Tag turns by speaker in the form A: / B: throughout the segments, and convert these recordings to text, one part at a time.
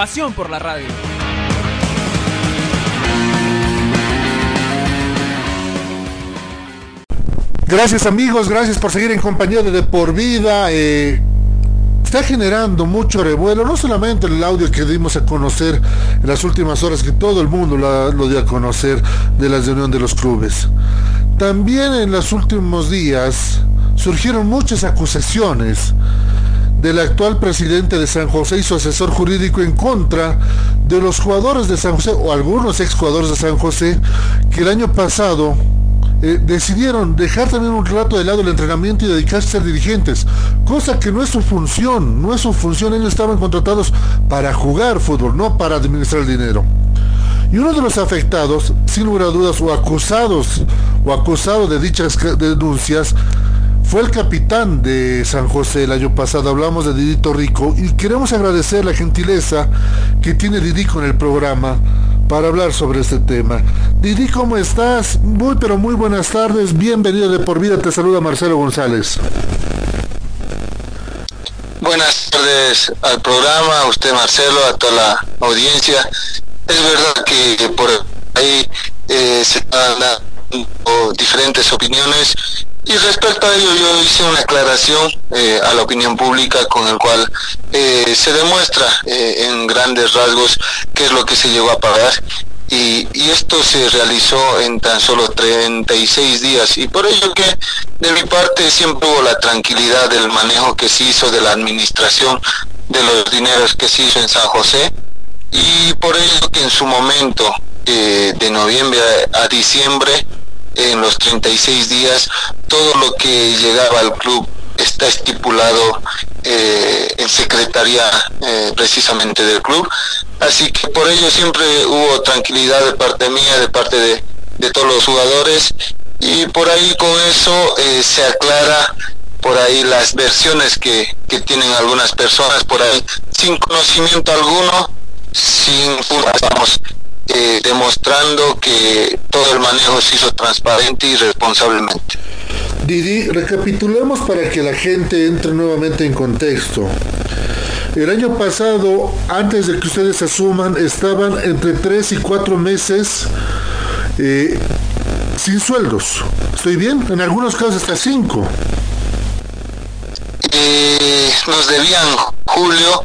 A: Pasión por la radio.
B: Gracias amigos, gracias por seguir en compañía de De Por Vida. eh, está generando mucho revuelo, no solamente el audio que dimos a conocer en las últimas horas, que todo el mundo lo, lo dio a conocer de la reunión de los clubes. También en los últimos días surgieron muchas acusaciones del actual presidente de San José y su asesor jurídico en contra de los jugadores de San José o algunos exjugadores de San José que el año pasado eh, decidieron dejar también un rato de lado el entrenamiento y dedicarse a ser dirigentes, cosa que no es su función, no es su función, ellos estaban contratados para jugar fútbol, no para administrar el dinero. Y uno de los afectados, sin lugar a dudas, o acusados, o acusado de dichas denuncias, fue el capitán de San José el año pasado, hablamos de Didito Rico, y queremos agradecer la gentileza que tiene Didi con el programa para hablar sobre este tema. Didi, ¿cómo estás? Muy, pero muy buenas tardes, bienvenido de por vida, te saluda Marcelo González.
C: Buenas tardes al programa, a usted Marcelo, a toda la audiencia. Es verdad que por ahí eh, se están dando diferentes opiniones y respecto a ello yo hice una aclaración eh, a la opinión pública con el cual eh, se demuestra eh, en grandes rasgos qué es lo que se llegó a pagar. Y, esto se realizó en tan solo 36 días. Y por ello que de mi parte siempre hubo la tranquilidad del manejo que se hizo de la administración de los dineros que se hizo en San José. Y por ello que en su momento eh, de noviembre a diciembre en los 36 días todo lo que llegaba al club está estipulado eh, en secretaría eh, precisamente del club. Así que por ello siempre hubo tranquilidad de parte mía de parte de, de todos los jugadores. Y por ahí con eso eh, se aclara por ahí las versiones que, que tienen algunas personas. Por ahí sin conocimiento alguno sin estamos eh, demostrando que todo el manejo se hizo transparente y responsablemente.
B: Didi, recapitulemos para que la gente entre nuevamente en contexto. El año pasado, antes de que ustedes asuman, estaban entre 3 y 4 meses eh, sin sueldos. ¿Estoy bien? En algunos casos hasta 5.
C: Eh, nos debían julio,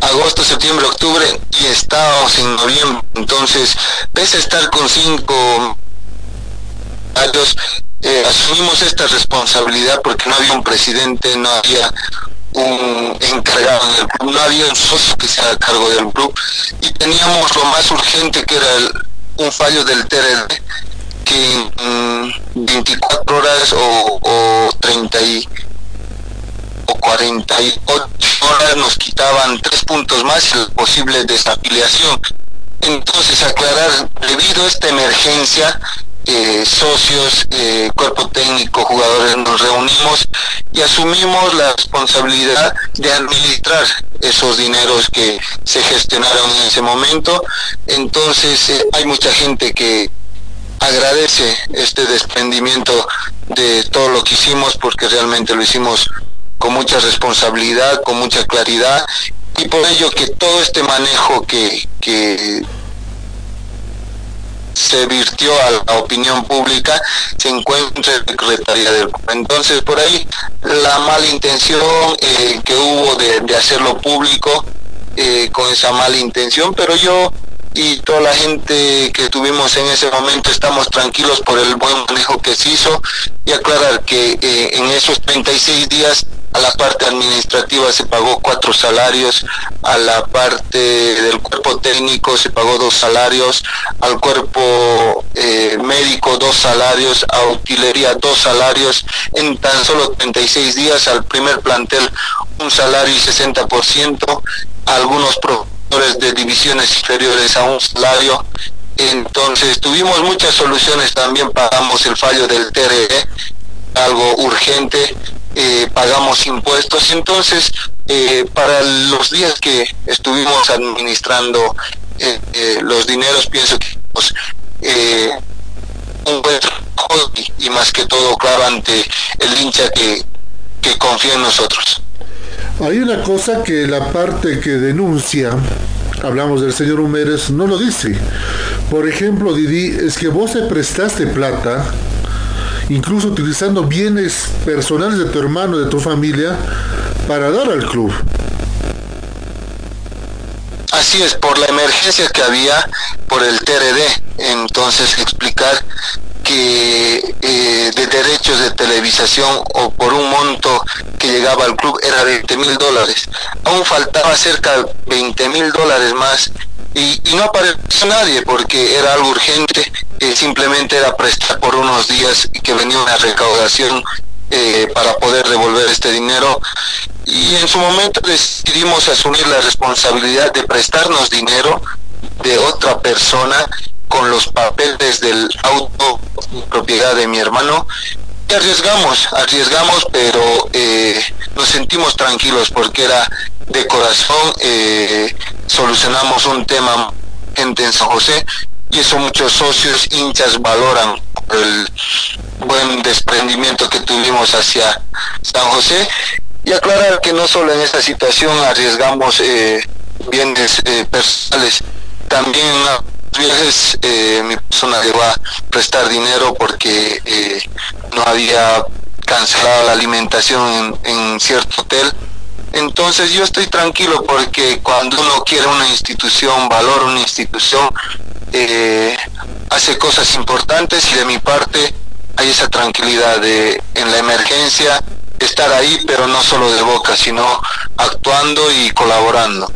C: agosto, septiembre, octubre y estábamos en noviembre. Entonces, pese a estar con cinco años, eh, asumimos esta responsabilidad porque no había un presidente, no había un encargado del club, no había un socio que se haga cargo del club y teníamos lo más urgente que era un fallo del TRD que en mm, 24 horas o, o 30 y 48 horas nos quitaban tres puntos más y la posible desafiliación. Entonces, aclarar, debido a esta emergencia, eh, socios, eh, cuerpo técnico, jugadores nos reunimos y asumimos la responsabilidad de administrar esos dineros que se gestionaron en ese momento. Entonces, eh, hay mucha gente que agradece este desprendimiento de todo lo que hicimos porque realmente lo hicimos con mucha responsabilidad, con mucha claridad y por ello que todo este manejo que, que se virtió a la opinión pública se encuentra en la Secretaría del Entonces por ahí la mala intención eh, que hubo de, de hacerlo público eh, con esa mala intención, pero yo y toda la gente que tuvimos en ese momento estamos tranquilos por el buen manejo que se hizo y aclarar que eh, en esos 36 días a la parte administrativa se pagó cuatro salarios, a la parte del cuerpo técnico se pagó dos salarios, al cuerpo eh, médico dos salarios, a utilería dos salarios, en tan solo 36 días al primer plantel un salario y 60%, a algunos de divisiones inferiores a un salario. Entonces tuvimos muchas soluciones, también pagamos el fallo del TRE, algo urgente, eh, pagamos impuestos. Entonces, eh, para los días que estuvimos administrando eh, los dineros, pienso que pues, un buen trabajo y, más que todo, claro, ante el hincha que, que confía en nosotros.
B: Hay una cosa que la parte que denuncia, hablamos del señor Humérez, no lo dice. Por ejemplo, Didi, es que vos te prestaste plata, incluso utilizando bienes personales de tu hermano, de tu familia, para dar al club.
C: Así es, por la emergencia que había por el TRD. Entonces, explicar que eh, de derechos de televisación o por un monto que llegaba al club era 20 mil dólares. Aún faltaba cerca de 20 mil dólares más y, no apareció nadie porque era algo urgente, simplemente era prestar por unos días y que venía una recaudación eh, para poder devolver este dinero. Y en su momento decidimos asumir la responsabilidad de prestarnos dinero de otra persona con los papeles del auto propiedad de mi hermano. Y arriesgamos, arriesgamos, pero eh, nos sentimos tranquilos porque era de corazón, eh, solucionamos un tema gente en San José y eso muchos socios, hinchas valoran el buen desprendimiento que tuvimos hacia San José y aclarar que no solo en esta situación arriesgamos eh, bienes personales, también viajes eh, mi persona llegó a prestar dinero porque eh, no había cancelado la alimentación en, cierto hotel. Entonces yo estoy tranquilo porque cuando uno quiere una institución, valora una institución, eh, hace cosas importantes y de mi parte hay esa tranquilidad de en la emergencia estar ahí, pero no solo de boca, sino actuando y colaborando.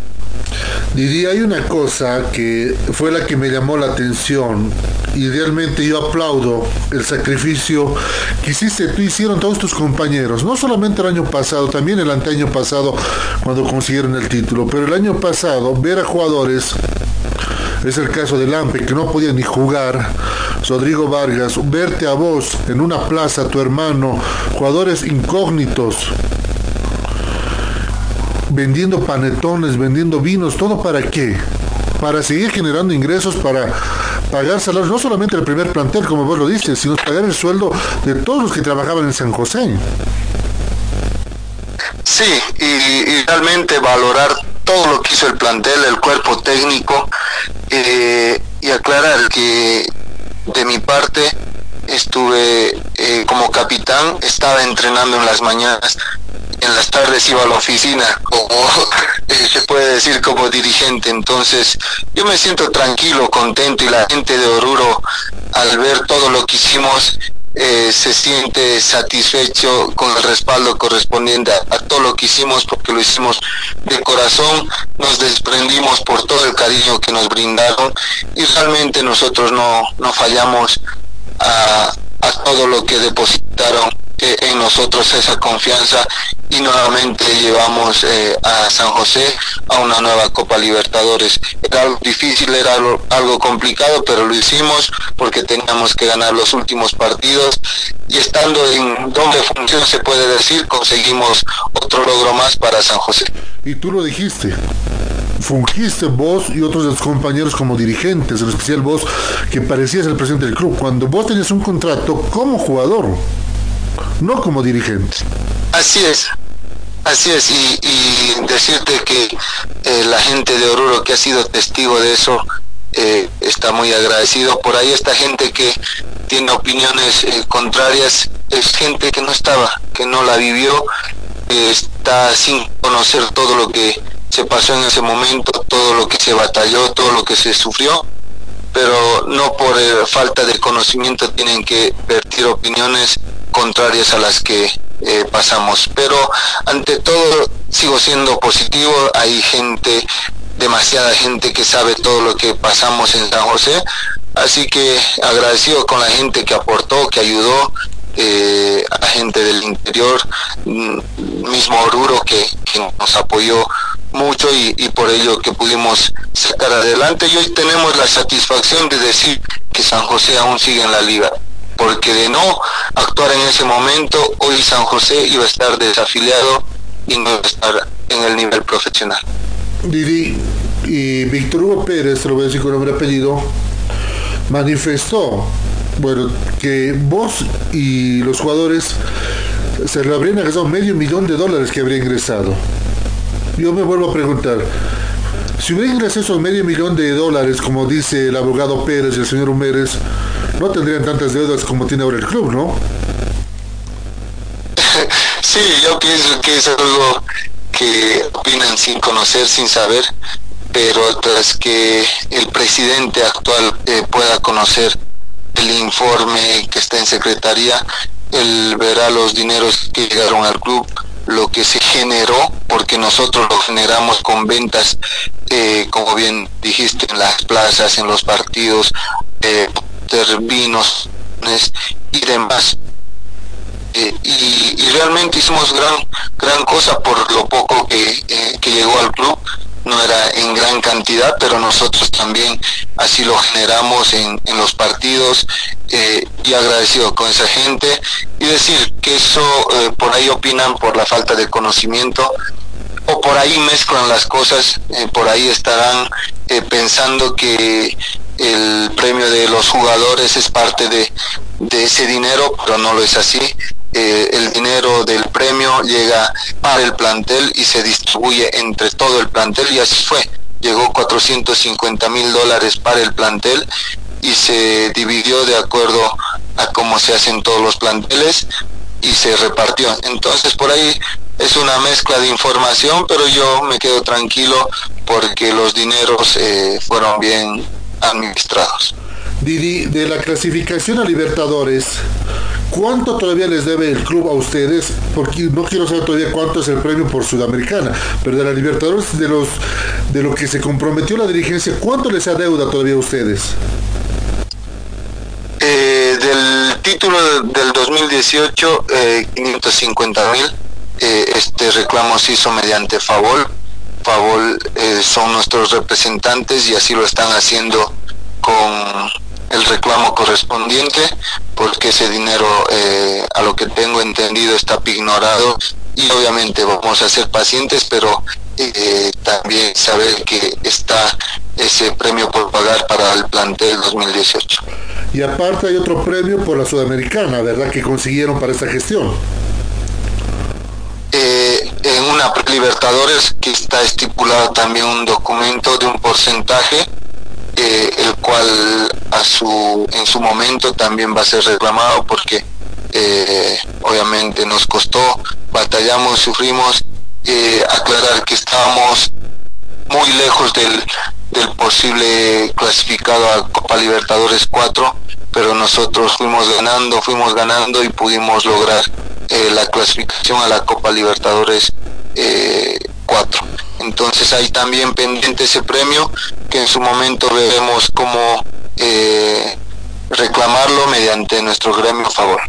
B: Didi, hay una cosa que fue la que me llamó la atención. Y realmente yo aplaudo el sacrificio que hiciste tú, hicieron todos tus compañeros, no solamente el año pasado, también el anteaño pasado cuando consiguieron el título, pero el año pasado ver a jugadores, es el caso de Lampe que no podía ni jugar, Rodrigo Vargas, verte a vos en una plaza, tu hermano, jugadores incógnitos, vendiendo panetones, vendiendo vinos, ¿todo para qué? Para seguir generando ingresos, para pagar salarios, no solamente el primer plantel, como vos lo dices, sino pagar el sueldo de todos los que trabajaban en San José.
C: Sí, y, realmente valorar todo lo que hizo el plantel, el cuerpo técnico, eh, y aclarar que de mi parte estuve eh, como capitán, estaba entrenando en las mañanas, en las tardes iba a la oficina, como eh, se puede decir como dirigente. Entonces, yo me siento tranquilo, contento y la gente de Oruro, al ver todo lo que hicimos, eh, se siente satisfecho con el respaldo correspondiente a, todo lo que hicimos porque lo hicimos de corazón, nos desprendimos por todo el cariño que nos brindaron y realmente nosotros no, no fallamos a, a todo lo que depositaron eh, en nosotros esa confianza y nuevamente llevamos eh, a San José a una nueva Copa Libertadores. Era algo difícil, era algo, complicado, pero lo hicimos porque teníamos que ganar los últimos partidos y estando en doble función se puede decir, conseguimos otro logro más para San José.
B: Y tú lo dijiste, fungiste vos y otros de los compañeros como dirigentes, en especial vos que parecías el presidente del club, cuando vos tenías un contrato como jugador no como dirigente.
C: Así es, así es, y, decirte que eh, la gente de Oruro que ha sido testigo de eso eh, está muy agradecido. Por ahí esta gente que tiene opiniones eh, contrarias es gente que no estaba, que no la vivió, está sin conocer todo lo que se pasó en ese momento, todo lo que se batalló, todo lo que se sufrió pero no por falta de conocimiento tienen que vertir opiniones contrarias a las que eh, pasamos. Pero ante todo sigo siendo positivo, hay gente, demasiada gente que sabe todo lo que pasamos en San José, así que agradecido con la gente que aportó, que ayudó, eh, a gente del interior, mm, mismo Oruro que, que nos apoyó mucho y, y, por ello que pudimos sacar adelante. Y hoy tenemos la satisfacción de decir que San José aún sigue en la liga porque de no actuar en ese momento hoy San José iba a estar desafiliado y no iba a estar en el nivel profesional.
B: Didi y Víctor Hugo Pérez, lo voy a decir con nombre apellido, manifestó bueno, que vos y los jugadores se le habrían agregado medio millón de dólares que habría ingresado. Yo me vuelvo a preguntar, si hubiera ingresado medio millón de dólares, como dice el abogado Pérez y el señor Humérez, no tendrían tantas deudas como tiene ahora el club, ¿no?
C: Sí, yo pienso que es algo que opinan sin conocer, sin saber, pero tras que el presidente actual eh, pueda conocer el informe que está en secretaría, él verá los dineros que llegaron al club, lo que se generó, porque nosotros lo generamos con ventas, eh, como bien dijiste, en las plazas, en los partidos, eh, vinos y demás. Eh, y, realmente hicimos gran gran cosa por lo poco que, eh, que llegó al club no era en gran cantidad, pero nosotros también así lo generamos en, en los partidos eh, y agradecido con esa gente y decir que eso eh, por ahí opinan por la falta de conocimiento por ahí mezclan las cosas, eh, por ahí estarán pensando que el premio de los jugadores es parte de, de ese dinero, pero no lo es así. Eh, el dinero del premio llega para el plantel y se distribuye entre todo el plantel y así fue. Llegó 450 mil dólares para el plantel y se dividió de acuerdo a cómo se hacen todos los planteles y se repartió. Entonces por ahí es una mezcla de información, pero yo me quedo tranquilo porque los dineros eh, fueron bien administrados.
B: Didi, de la clasificación a Libertadores, ¿cuánto todavía les debe el club a ustedes? Porque no quiero saber todavía cuánto es el premio por Sudamericana, pero de la Libertadores, de los de lo que se comprometió la dirigencia, ¿cuánto les adeuda todavía a ustedes?
C: Eh, del título del 2018, eh, 550 mil. Eh, este reclamo se hizo mediante Favol. Favol eh, son nuestros representantes y así lo están haciendo con el reclamo correspondiente porque ese dinero eh, a lo que tengo entendido está ignorado y obviamente vamos a ser pacientes pero también saber que está ese premio por pagar para el plantel 2018
B: y aparte hay otro premio por la sudamericana verdad que consiguieron para esta gestión
C: eh, en una libertadores que está estipulado también un documento de un porcentaje eh, el cual a su en su momento también va a ser reclamado porque eh, obviamente nos costó, batallamos, sufrimos, aclarar que estábamos muy lejos del, del posible clasificado a Copa Libertadores 4, pero nosotros fuimos ganando, fuimos ganando y pudimos lograr eh, la clasificación a la Copa Libertadores eh, 4. Entonces hay también pendiente ese premio que en su momento veremos cómo eh, reclamarlo mediante nuestro gremio favor.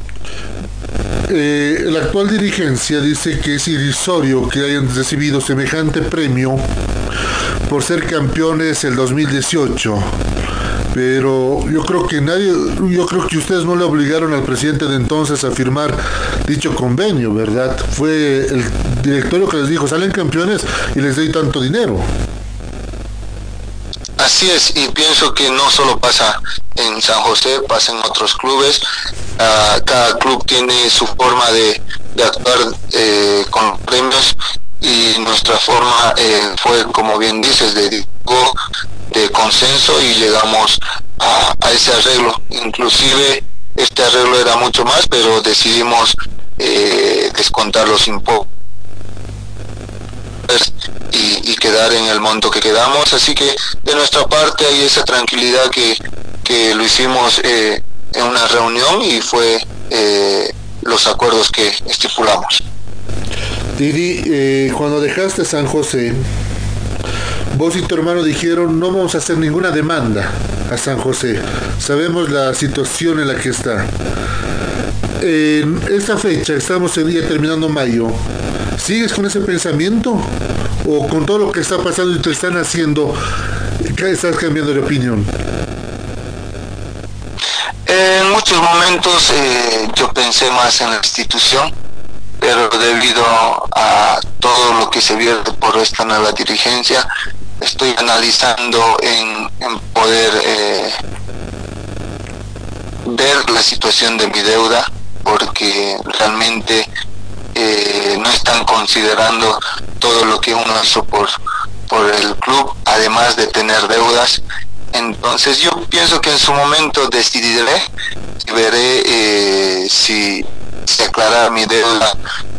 B: Eh, la actual dirigencia dice que es irrisorio que hayan recibido semejante premio por ser campeones el 2018 pero yo creo que nadie, yo creo que ustedes no le obligaron al presidente de entonces a firmar dicho convenio, ¿verdad? Fue el directorio que les dijo, salen campeones y les doy tanto dinero.
C: Así es, y pienso que no solo pasa en San José, pasa en otros clubes. Cada club tiene su forma de, actuar eh, con premios y nuestra forma eh, fue, como bien dices, de de consenso y llegamos a, ese arreglo. Inclusive este arreglo era mucho más, pero decidimos eh, descontar los y, quedar en el monto que quedamos. Así que de nuestra parte hay esa tranquilidad que, que lo hicimos eh, en una reunión y fue eh, los acuerdos que estipulamos.
B: Didi, eh, cuando dejaste San José, vos y tu hermano dijeron no vamos a hacer ninguna demanda a San José. Sabemos la situación en la que está. En esta fecha, estamos en día terminando mayo, ¿Sigues con ese pensamiento? ¿O con todo lo que está pasando y te están haciendo, estás cambiando de opinión?
C: Muchos momentos eh, yo pensé más en la institución, pero debido a todo lo que se vierte por esta nueva dirigencia, estoy analizando en, poder eh, ver la situación de mi deuda, porque realmente eh, no están considerando todo lo que uno hizo por, por el club, además de tener deudas. Entonces yo pienso que en su momento decidiré y veré eh, si se aclara mi deuda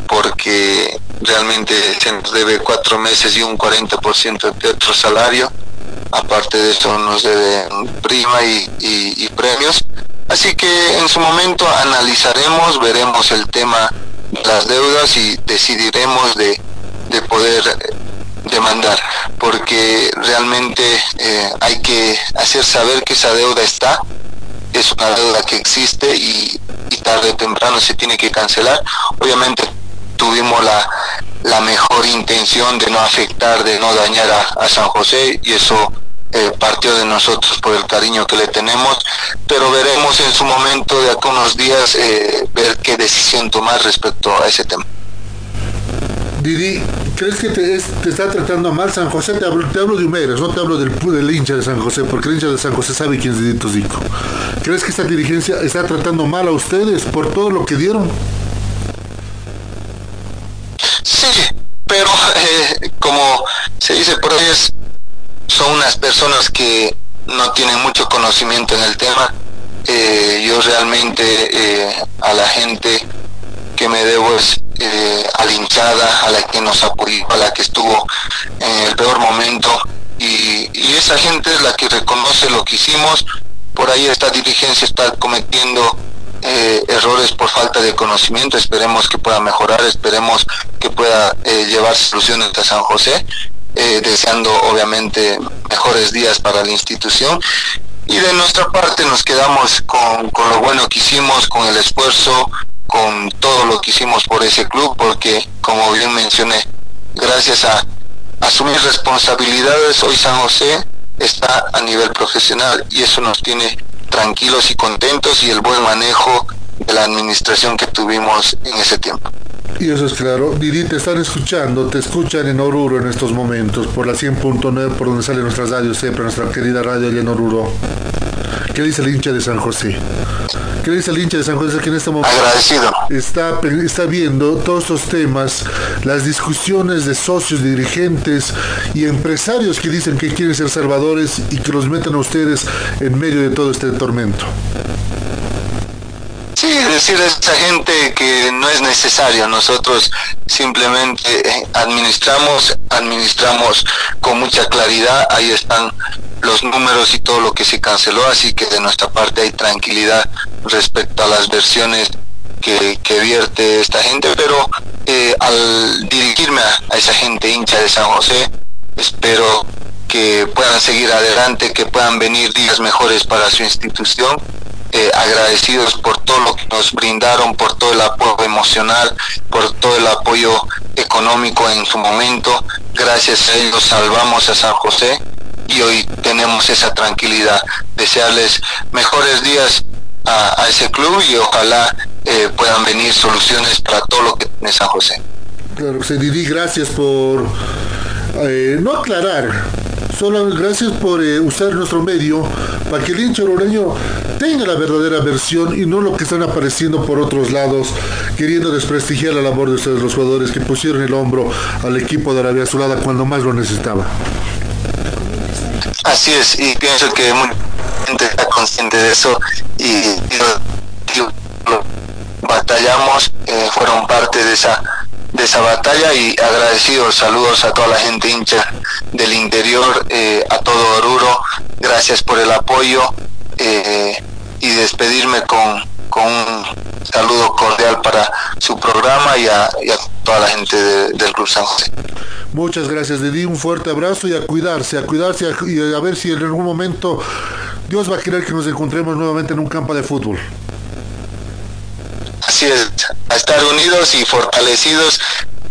C: porque realmente se nos debe cuatro meses y un 40% de otro salario. Aparte de eso nos debe prima y, y premios. Así que en su momento analizaremos, veremos el tema las deudas y decidiremos de, de poder demandar, porque realmente eh, hay que hacer saber que esa deuda está, es una deuda que existe y, tarde o temprano se tiene que cancelar. Obviamente tuvimos la, la mejor intención de no afectar, de no dañar a, a San José y eso eh, partió de nosotros por el cariño que le tenemos, pero veremos en su momento de acá unos días eh, ver qué decisión tomar respecto a ese tema.
B: Didi, ¿crees que te, está tratando mal San José? Te hablo, te hablo de Humeras, no te hablo del, del hincha de San José, porque el hincha de San José sabe quién es Didito Zico. ¿Crees que esta dirigencia está tratando mal a ustedes por todo lo que dieron?
C: Sí, pero eh, como se dice por ahí son unas personas que no tienen mucho conocimiento en el tema. Eh, yo realmente eh, a la gente que me debo es eh, a la hinchada, a la que nos apoyó, a la que estuvo en el peor momento. Y, esa gente es la que reconoce lo que hicimos. Por ahí esta dirigencia está cometiendo errores por falta de conocimiento. Esperemos que pueda mejorar, esperemos que pueda llevar soluciones a San José eh, deseando obviamente mejores días para la institución. Y de nuestra parte nos quedamos con, con lo bueno que hicimos, con el esfuerzo, con todo lo que hicimos por ese club, porque como bien mencioné, gracias a asumir responsabilidades, hoy San José está a nivel profesional y eso nos tiene tranquilos y contentos y el buen manejo de la administración que tuvimos en ese tiempo.
B: Y eso es claro. Didi, te están escuchando, te escuchan en Oruro en estos momentos, por la 100.9, por donde sale nuestra radio siempre, nuestra querida radio allá en Oruro. ¿Qué dice el hincha de San José? ¿Qué dice el hincha de San José que en este momento Está, está viendo todos estos temas, las discusiones de socios, dirigentes y empresarios que dicen que quieren ser salvadores y que los metan a ustedes en medio de todo este tormento?
C: Sí, decir a esa gente que no es necesario. Nosotros simplemente eh, administramos, administramos con mucha claridad. Ahí están los números y todo lo que se canceló, así que de nuestra parte hay tranquilidad respecto a las versiones que, vierte esta gente, pero eh, al dirigirme a esa gente hincha de San José, espero que puedan seguir adelante, que puedan venir días mejores para su institución eh, agradecidos por todo lo que nos brindaron, por todo el apoyo emocional, por todo el apoyo económico en su momento. Gracias a ellos salvamos a San José y hoy tenemos esa tranquilidad. Desearles mejores días a, ese club y ojalá eh, puedan venir soluciones para todo lo que tiene San José.
B: Claro, Didi, gracias por eh, no aclarar, solo gracias por usar nuestro medio para que el hincha ororeño tenga la verdadera versión y no lo que están apareciendo por otros lados, queriendo desprestigiar la labor de ustedes los jugadores que pusieron el hombro al equipo de Arabia Azulada cuando más lo necesitaba.
C: Así es, y pienso que mucha gente está consciente de eso y, batallamos, eh, fueron parte de esa de esa batalla y agradecidos saludos a toda la gente hincha del interior, eh, a todo Oruro, gracias por el apoyo, eh, y despedirme con, con un saludo cordial para su programa y a, toda la gente del Club San José.
B: Muchas gracias, Didi. Un fuerte abrazo y a cuidarse, a cuidarse y a ver si en algún momento Dios va a querer que nos encontremos nuevamente en un campo de fútbol.
C: Así es, a estar unidos y fortalecidos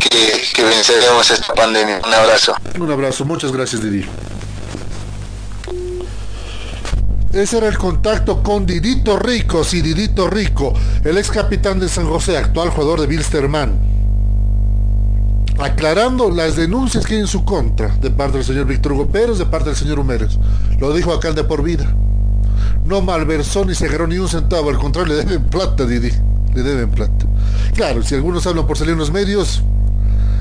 C: que, que venceremos esta pandemia. Un abrazo.
B: Un abrazo, muchas gracias Didi. Ese era el contacto con Didito Rico, sí, Didito Rico, el ex capitán de San José, actual jugador de Bilsterman. Aclarando las denuncias que hay en su contra, de parte del señor Víctor Hugo Pérez, de parte del señor Humérez. Lo dijo acá de por vida. No malversó ni se agarró ni un centavo, al contrario, le deben plata, Didi. Le deben plata. Claro, si algunos hablan por salir en los medios,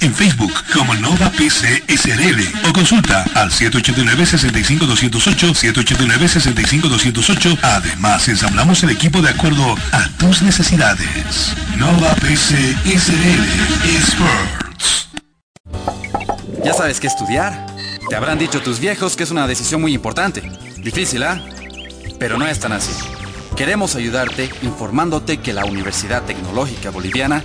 D: en Facebook como Nova PC SRL o consulta al 789-65208, 789-65208. Además, ensamblamos el equipo de acuerdo a tus necesidades. Nova PC SRL Experts.
E: ¿Ya sabes qué estudiar? Te habrán dicho tus viejos que es una decisión muy importante. Difícil, ¿ah? Pero no es tan así. Queremos ayudarte informándote que la Universidad Tecnológica Boliviana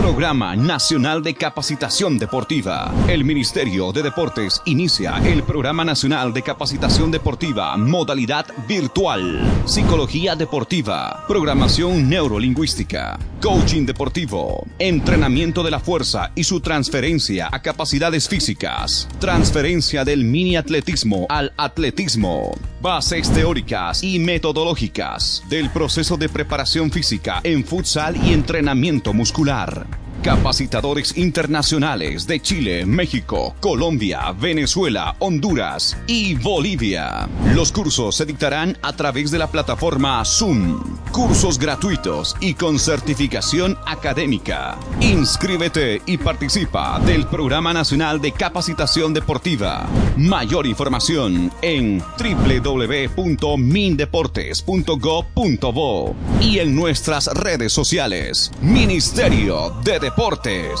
F: Programa Nacional de Capacitación Deportiva. El Ministerio de Deportes inicia el Programa Nacional de Capacitación Deportiva, modalidad virtual. Psicología deportiva, programación neurolingüística, coaching deportivo, entrenamiento de la fuerza y su transferencia a capacidades físicas, transferencia del mini atletismo al atletismo, bases teóricas y metodológicas del proceso de preparación física en futsal y entrenamiento muscular. Capacitadores internacionales de Chile, México, Colombia, Venezuela, Honduras y Bolivia. Los cursos se dictarán a través de la plataforma Zoom. Cursos gratuitos y con certificación académica. Inscríbete y participa del Programa Nacional de Capacitación Deportiva. Mayor información en www.mindeportes.gov.bo y en nuestras redes sociales. Ministerio de Deportes.